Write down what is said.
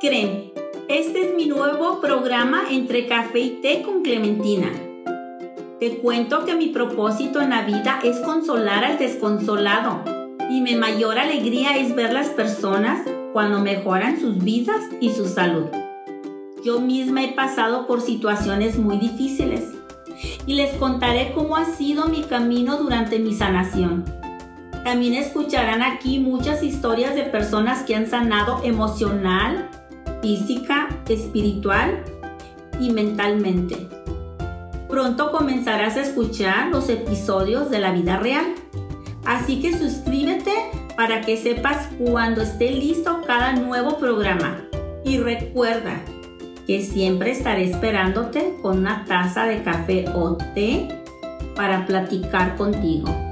creen? Este es mi nuevo programa entre café y té con Clementina. Te cuento que mi propósito en la vida es consolar al desconsolado y mi mayor alegría es ver las personas cuando mejoran sus vidas y su salud. Yo misma he pasado por situaciones muy difíciles y les contaré cómo ha sido mi camino durante mi sanación. También escucharán aquí muchas historias de personas que han sanado emocional, física, espiritual y mentalmente. Pronto comenzarás a escuchar los episodios de la vida real. Así que suscríbete para que sepas cuando esté listo cada nuevo programa. Y recuerda que siempre estaré esperándote con una taza de café o té para platicar contigo.